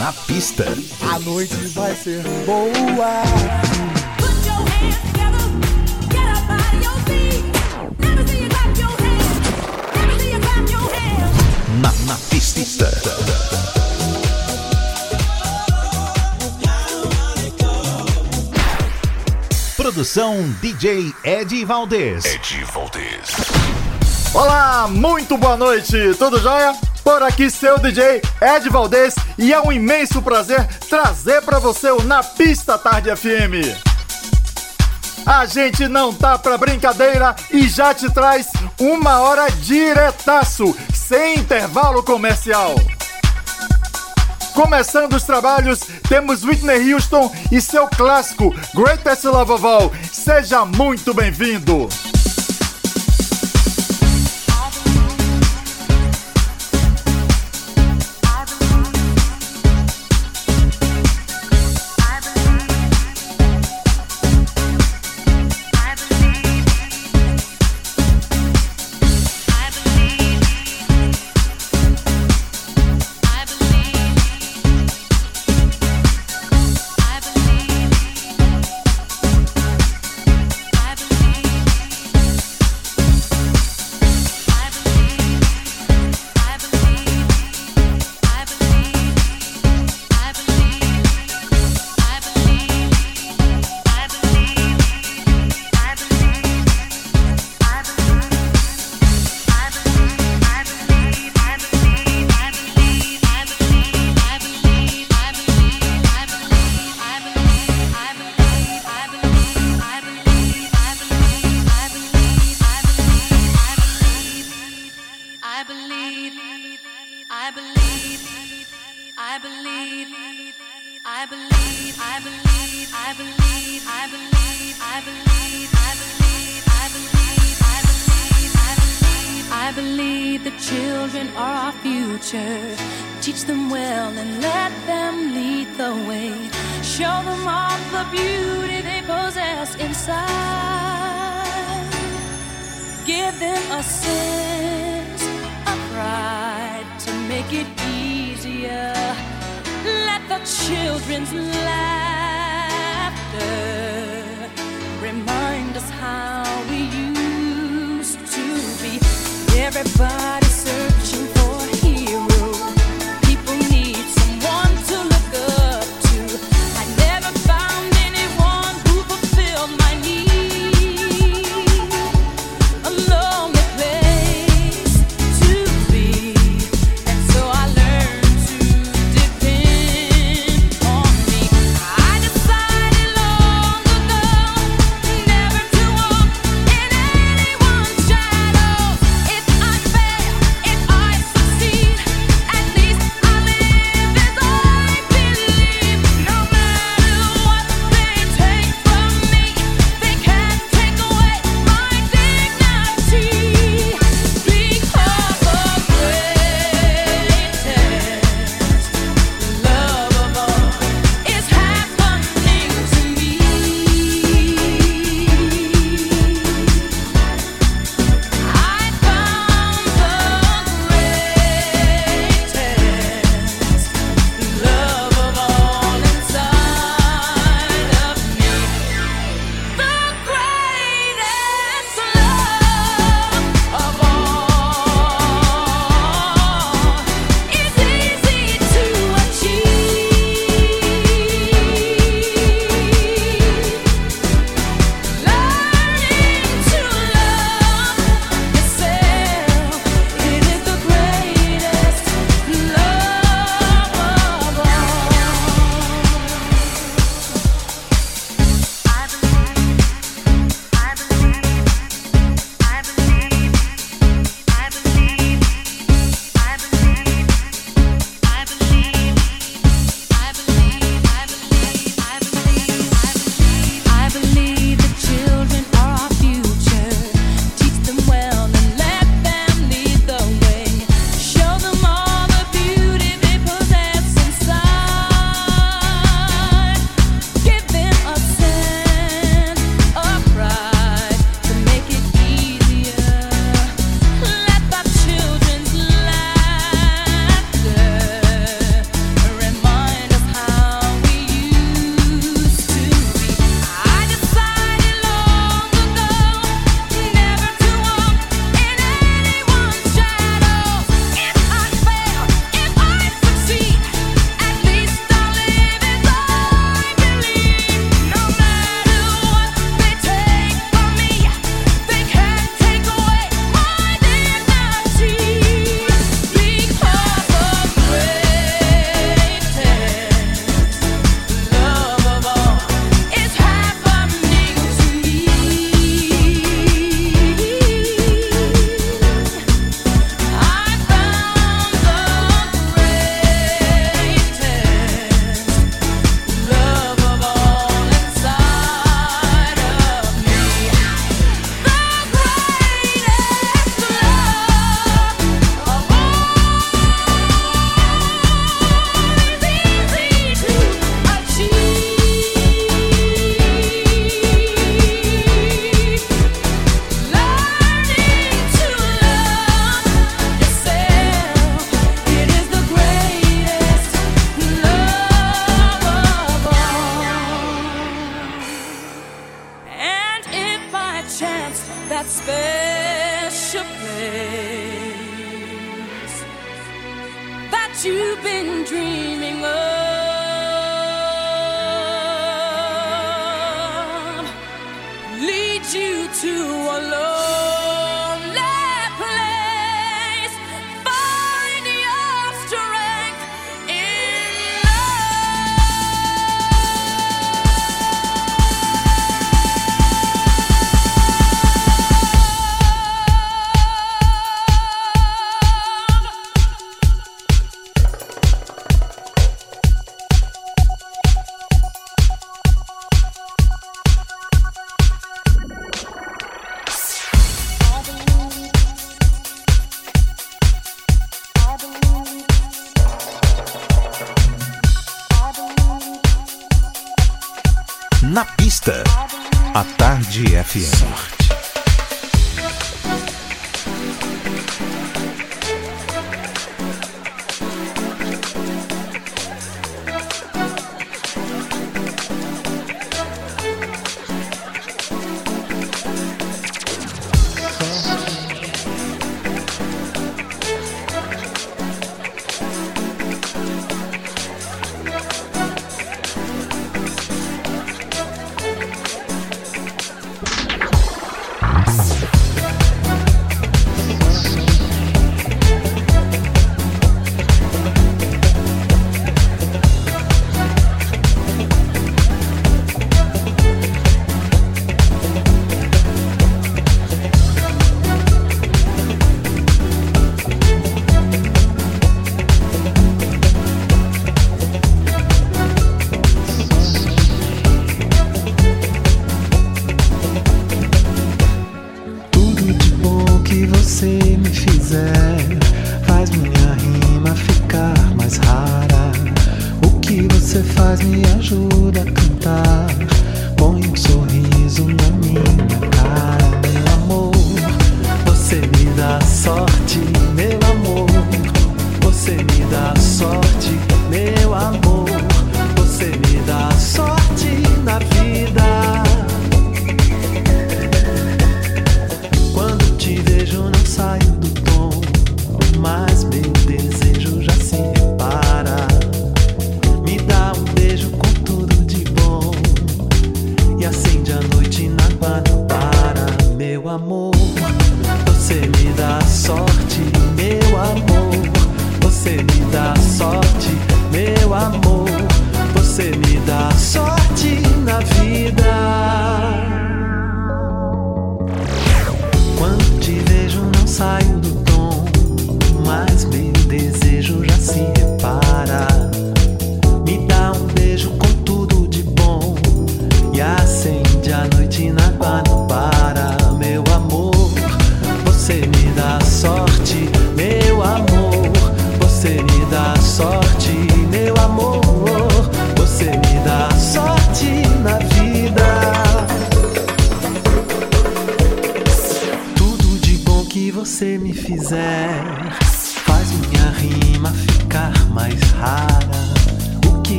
Na pista. A noite vai ser boa. Na, na pista. Produção DJ Ed Valdez. Ed Valdez. Olá, muito boa noite, tudo jóia? Por aqui seu DJ Ed Valdez e é um imenso prazer trazer para você o Na Pista Tarde FM. A gente não tá pra brincadeira e já te traz uma hora diretaço, sem intervalo comercial. Começando os trabalhos, temos Whitney Houston e seu clássico Greatest Love of All. Seja muito bem-vindo!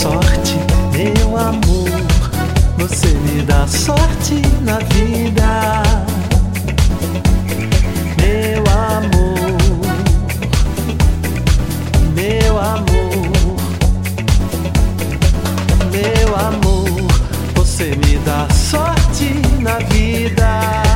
sorte, meu amor. Você me dá sorte na vida, meu amor, meu amor, meu amor. Você me dá sorte na vida.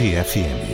Tarde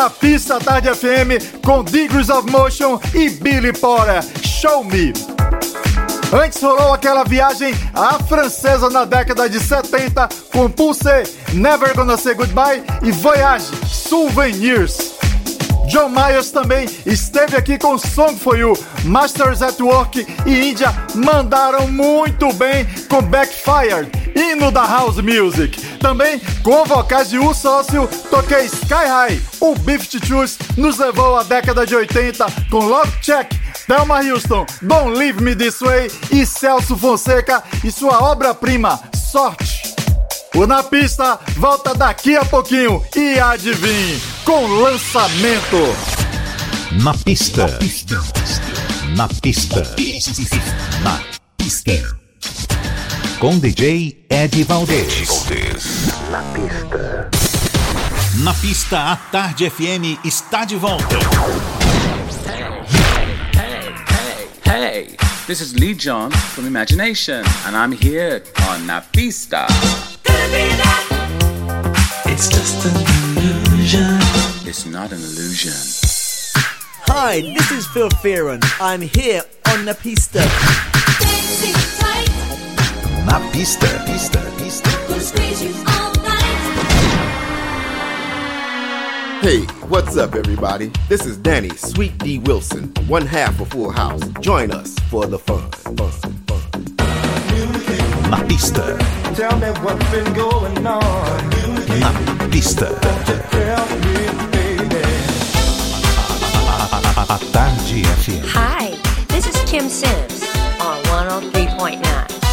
Na Pista Tarde FM com Degrees of Motion e Billy Porter. Show Me! Antes rolou aquela viagem à francesa na década de 70 com Pulse, Never Gonna Say Goodbye e Voyage, Souvenirs. John Myers também esteve aqui com Song For You, Masters at Work e Índia mandaram muito bem com Backfired, hino da House Music. Também com vocais de U Sócio, toquei Sky High. O Beef Choose nos levou à década de 80 com Love Check, Thelma Houston, Don't Leave Me This Way e Celso Fonseca e sua obra-prima, Sorte. O Na Pista volta daqui a pouquinho e adivinhe, com lançamento. Na pista. Na pista. Na pista. Na pista. Com DJ Ed Valdez. Na pista. Na pista, a Tarde FM está de volta. Hey, hey, hey. This is Lee John from Imagination, and I'm here on Na Pista. It's just an illusion. It's not an illusion. Hi, this is Phil Fearon. I'm here on the pista. Na pista. Pista. Pista. Hey, what's up, everybody? This is Danny Sweet D Wilson, one half of Full House. Join us for the fun. fun, fun. Na pista. Tell me what's been going on. Na pista. Tell me, baby. A Tarde FM. Hi, this is Kim Sims on 103.9.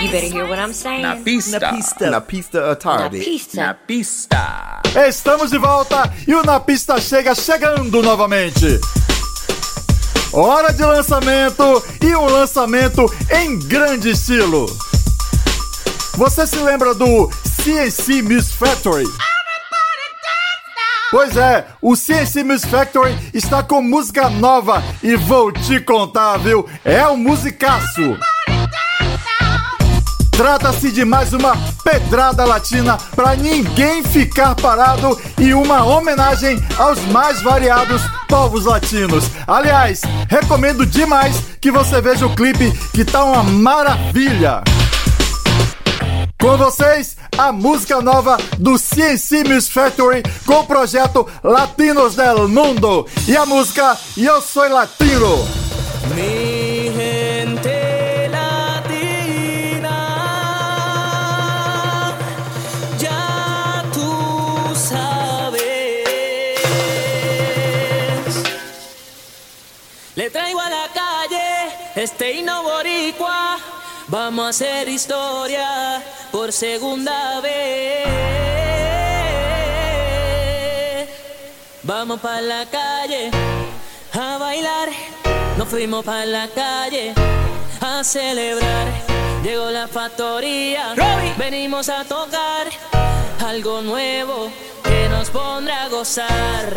You better hear what I'm saying. Na Pista. Na pista. Na pista à Na tarde. pista. Na Pista. Estamos de volta e o Na Pista chega chegando novamente. Hora de lançamento e um lançamento em grande estilo. Você se lembra do CNC Music Factory? Pois é, o CNC Music Factory está com música nova e vou te contar, viu? É um musicaço. Trata-se de mais uma pedrada latina para ninguém ficar parado e uma homenagem aos mais variados povos latinos. Aliás, recomendo demais que você veja o clipe que tá uma maravilha. Com vocês, a música nova do CNC Music Factory com o projeto Latinos del Mundo e a música Eu Sou Latino. Mi Le traigo a la calle este himno boricua. Vamos a hacer historia por segunda vez. Vamos para la calle a bailar. Nos fuimos para la calle a celebrar. Llegó la factoría. Venimos a tocar algo nuevo que nos pondrá a gozar.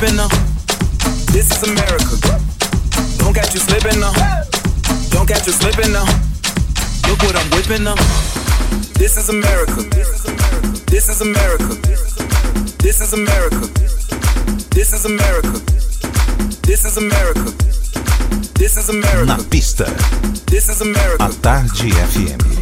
slipping now. This is America. Don't catch you slipping now. Don't catch you slipping now. Look what I'm whipping up. This is America. This is America. This is America. This is America. This is America. This is America. Na pista. This is America. A tarde FM.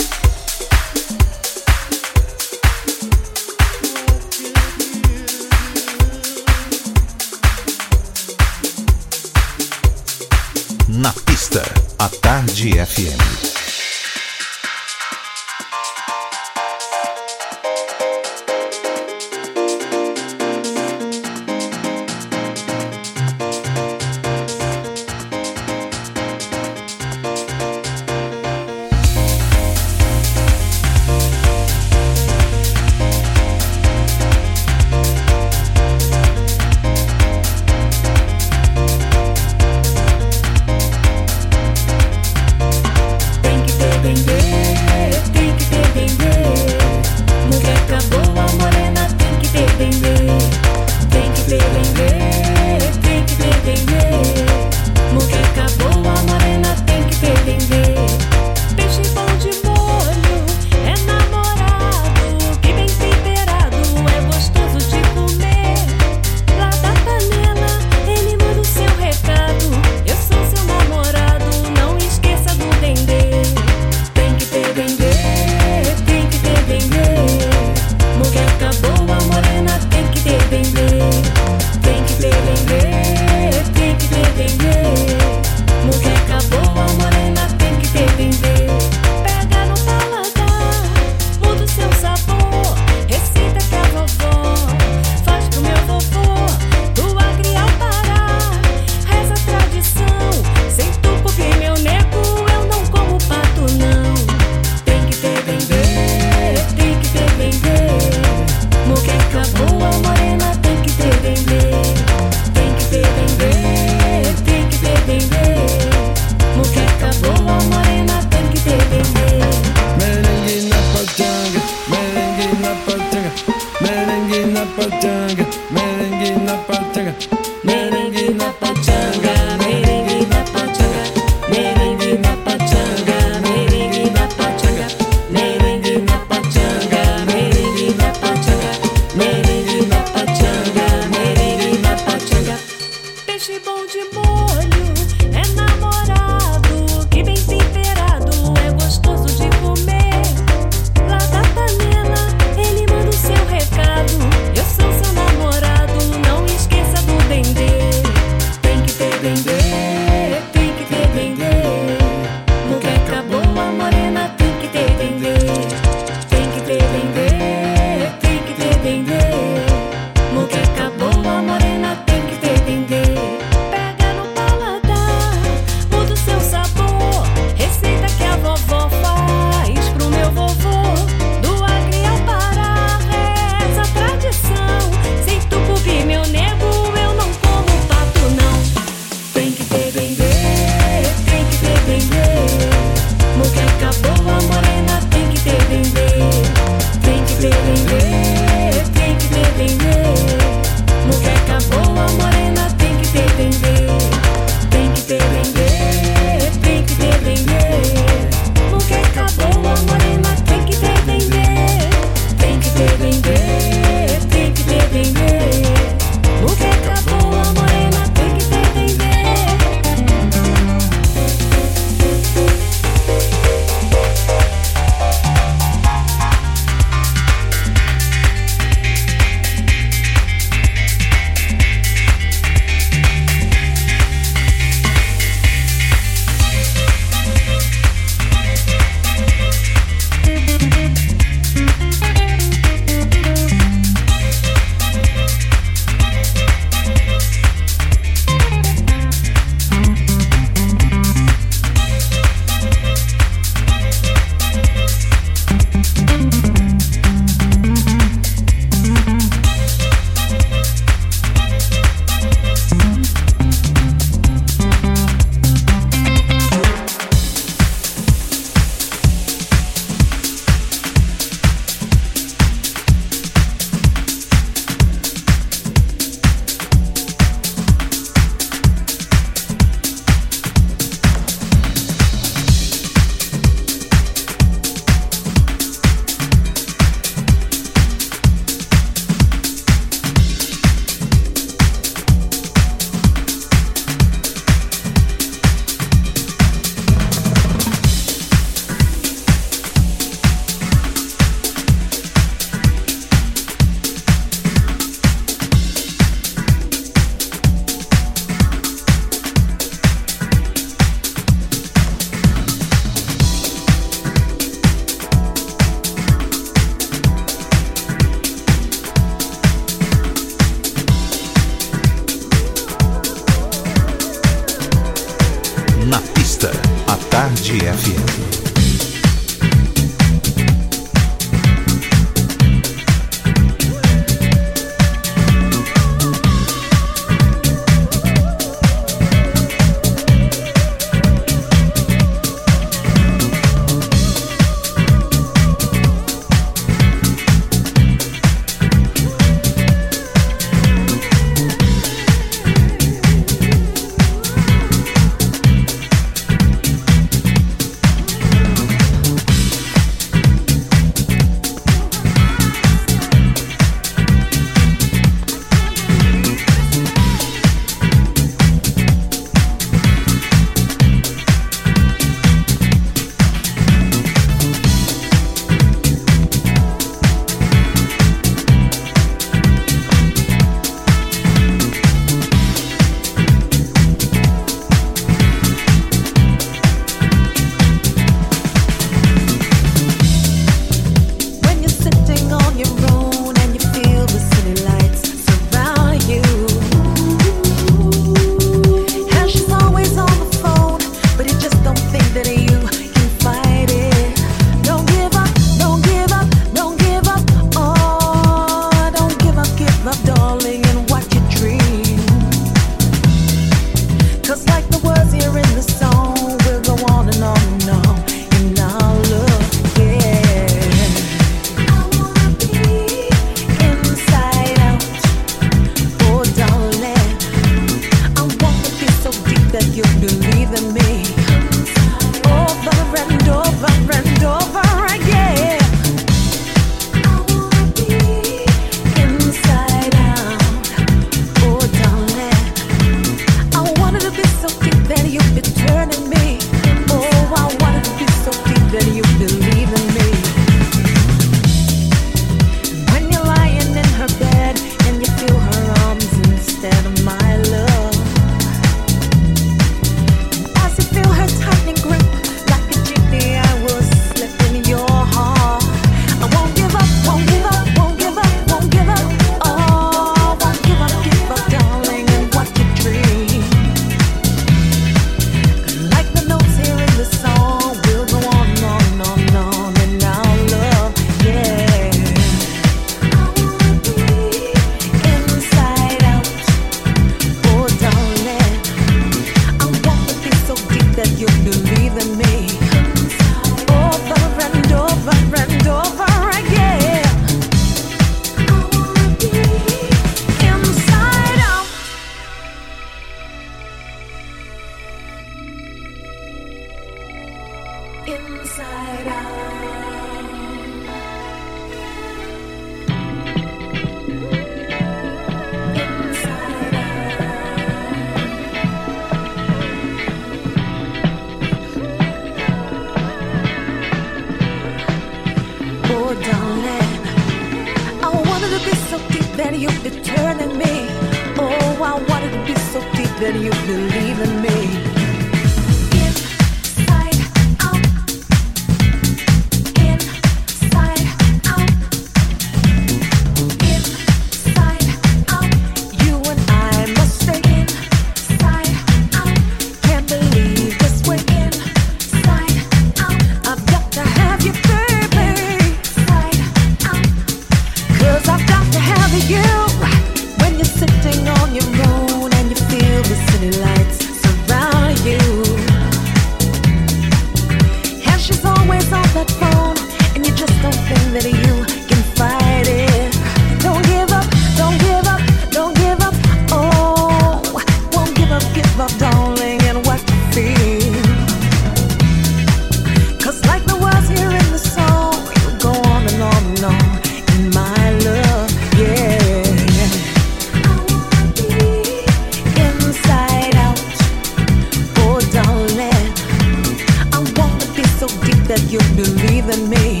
you believe in me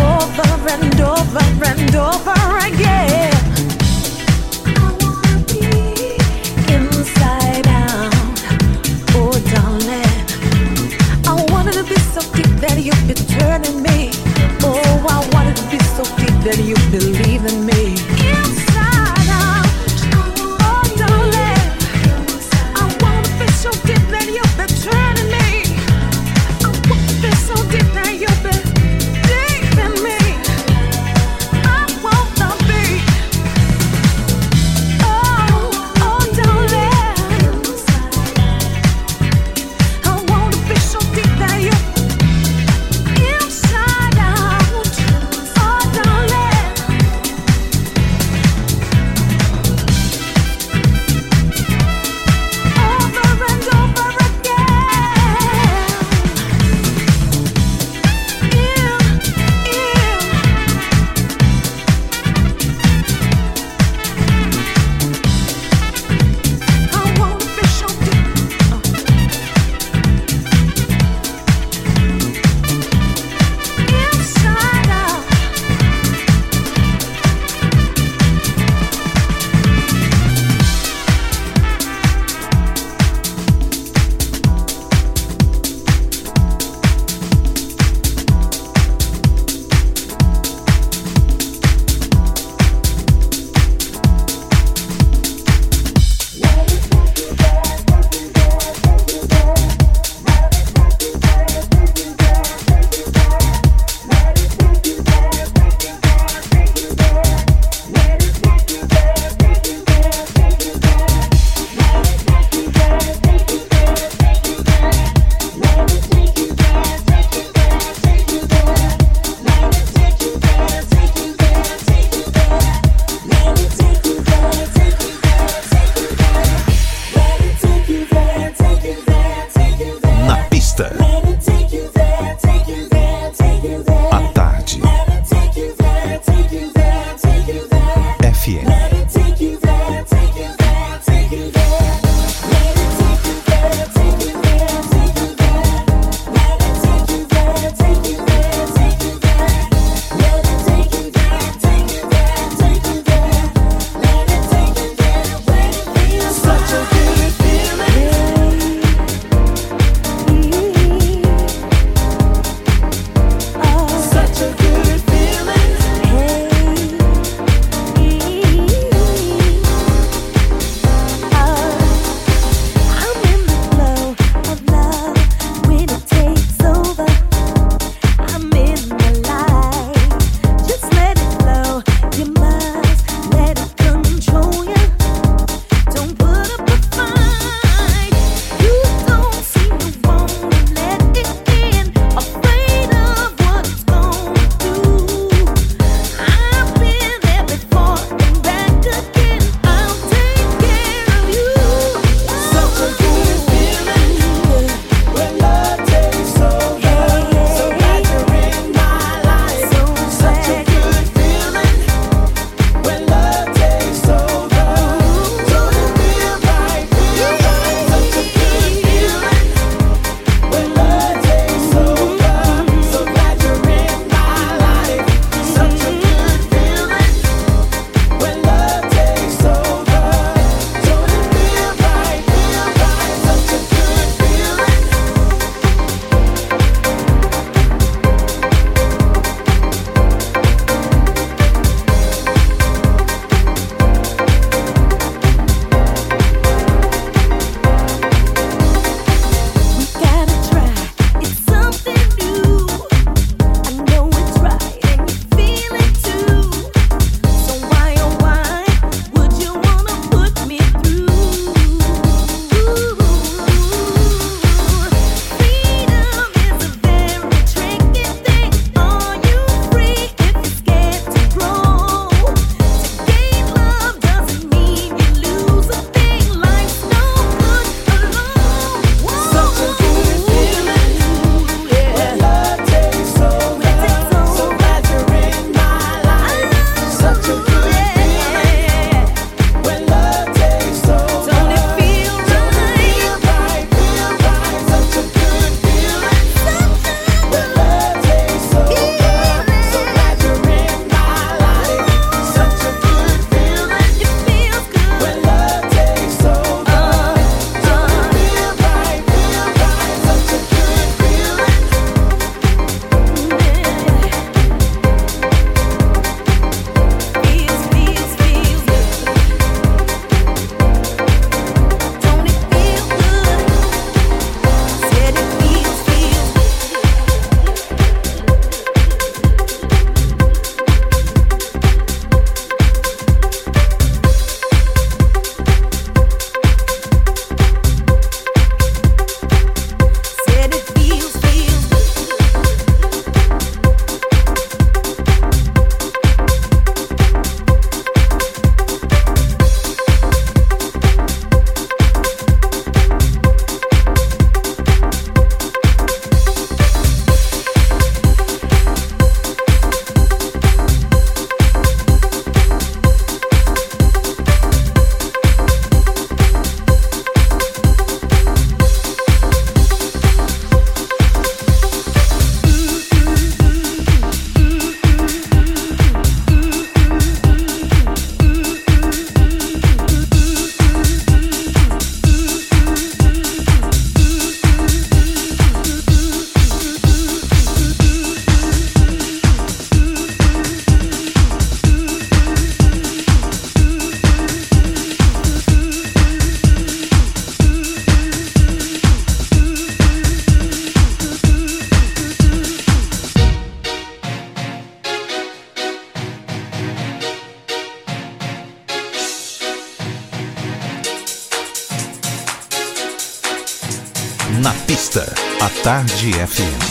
over and over and over again. Tarde FM.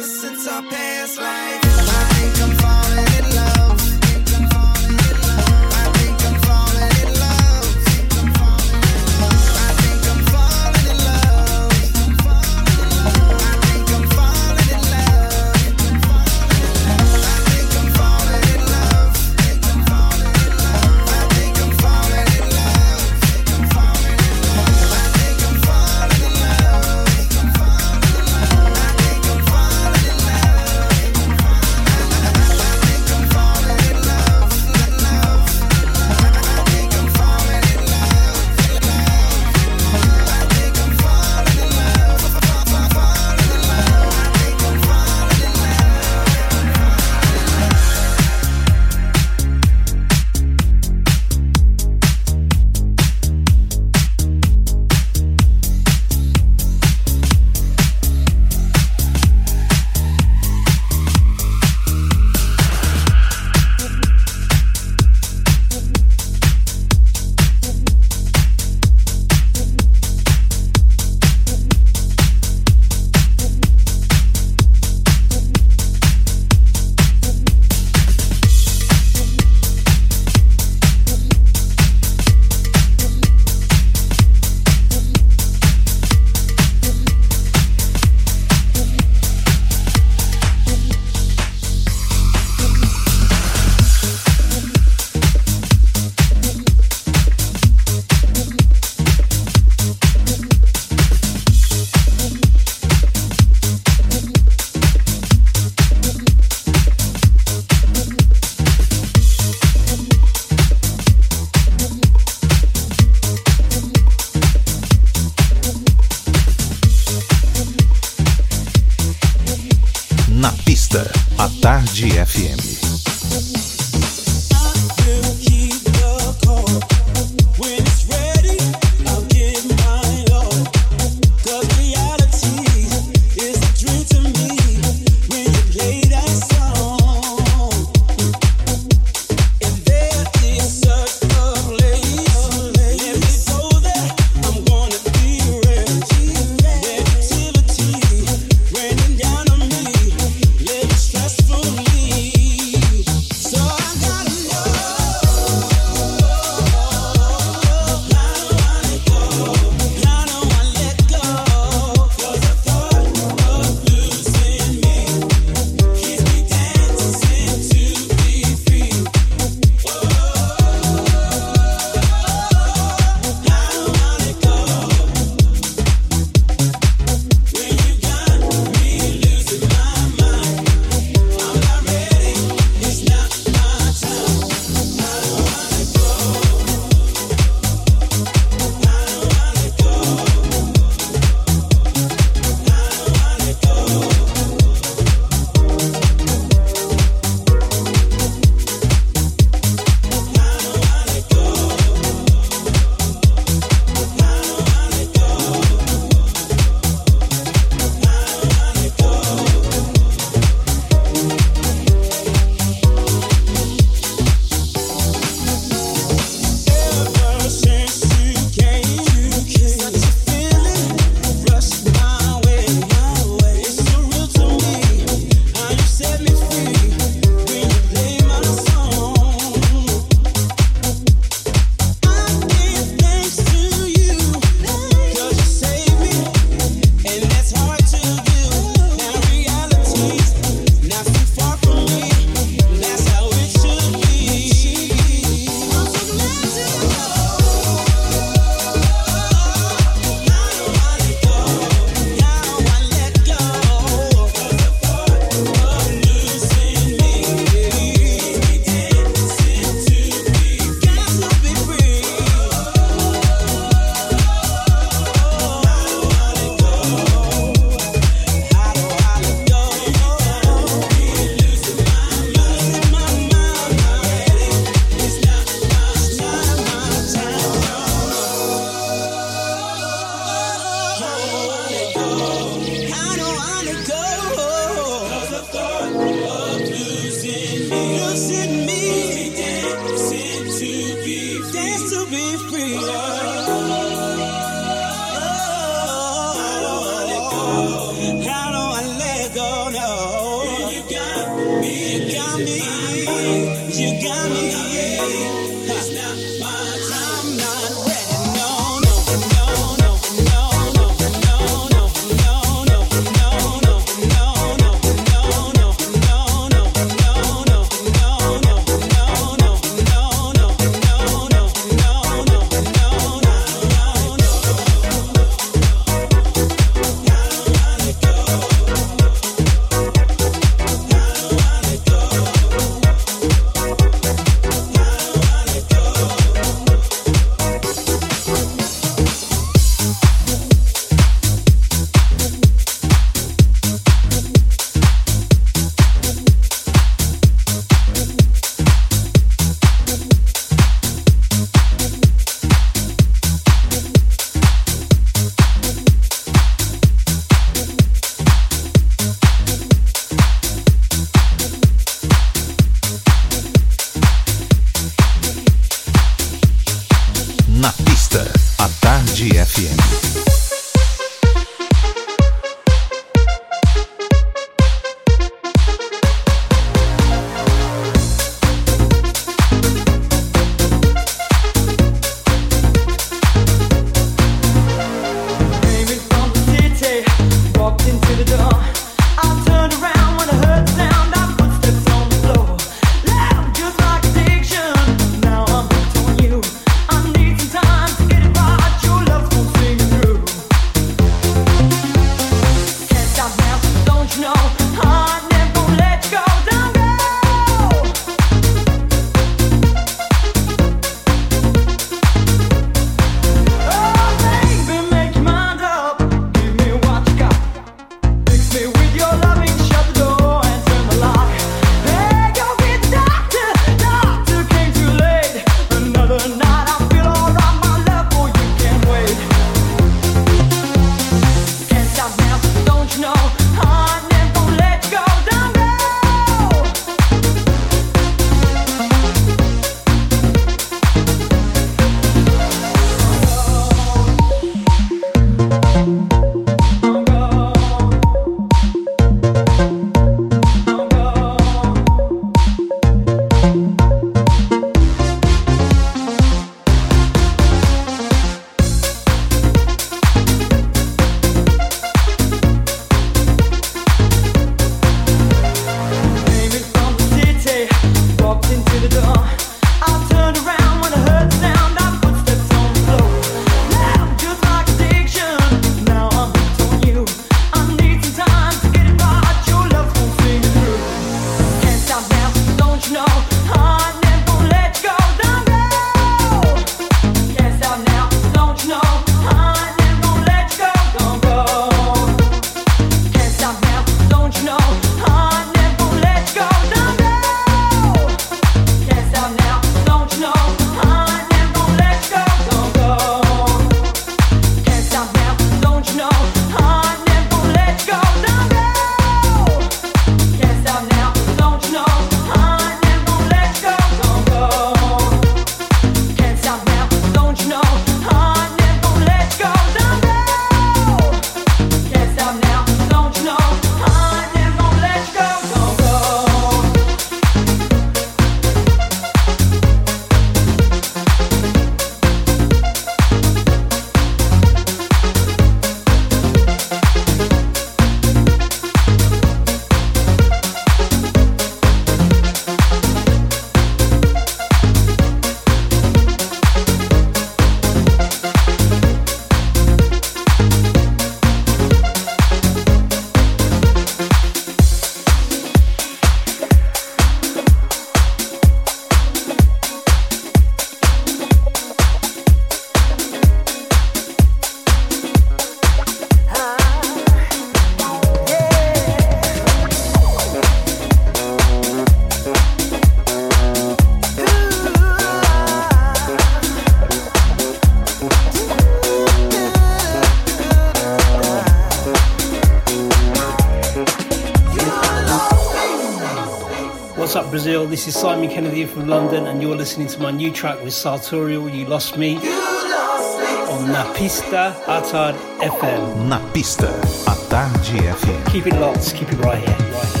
Kennedy from London, and you're listening to my new track with Sartorial, You Lost Me, on Napista Atard FM. Napista Atard FM. Keep it locked, keep it right here, right here.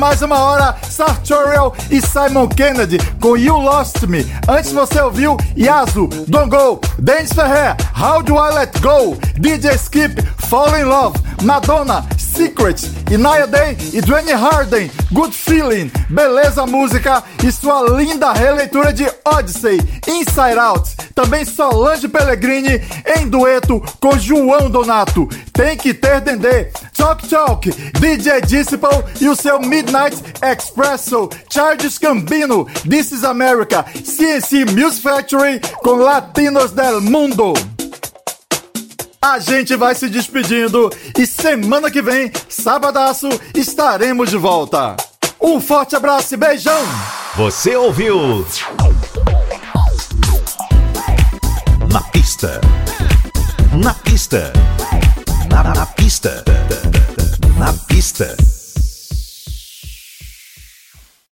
Mais uma hora, Sartorial e Simon Kennedy com You Lost Me. Antes você ouviu Yasu, Don't Go, Dance Ferrer, How Do I Let Go, DJ Skip, Fall in Love, Madonna, Secret, Inaya Day e Dwayne Harden, Good Feeling, Beleza Música e sua linda releitura de Odyssey, Inside Out. Também Solange Pellegrini em dueto com João Donato. Tem que ter Dendê, Talk Talk, DJ Disciple e o seu Midnight Expresso, Charles Gambino, This is America, CNC Music Factory com Latinos del Mundo. A gente vai se despedindo e semana que vem, sabadaço, estaremos de volta. Um forte abraço e beijão! Você ouviu? Na pista. Na pista.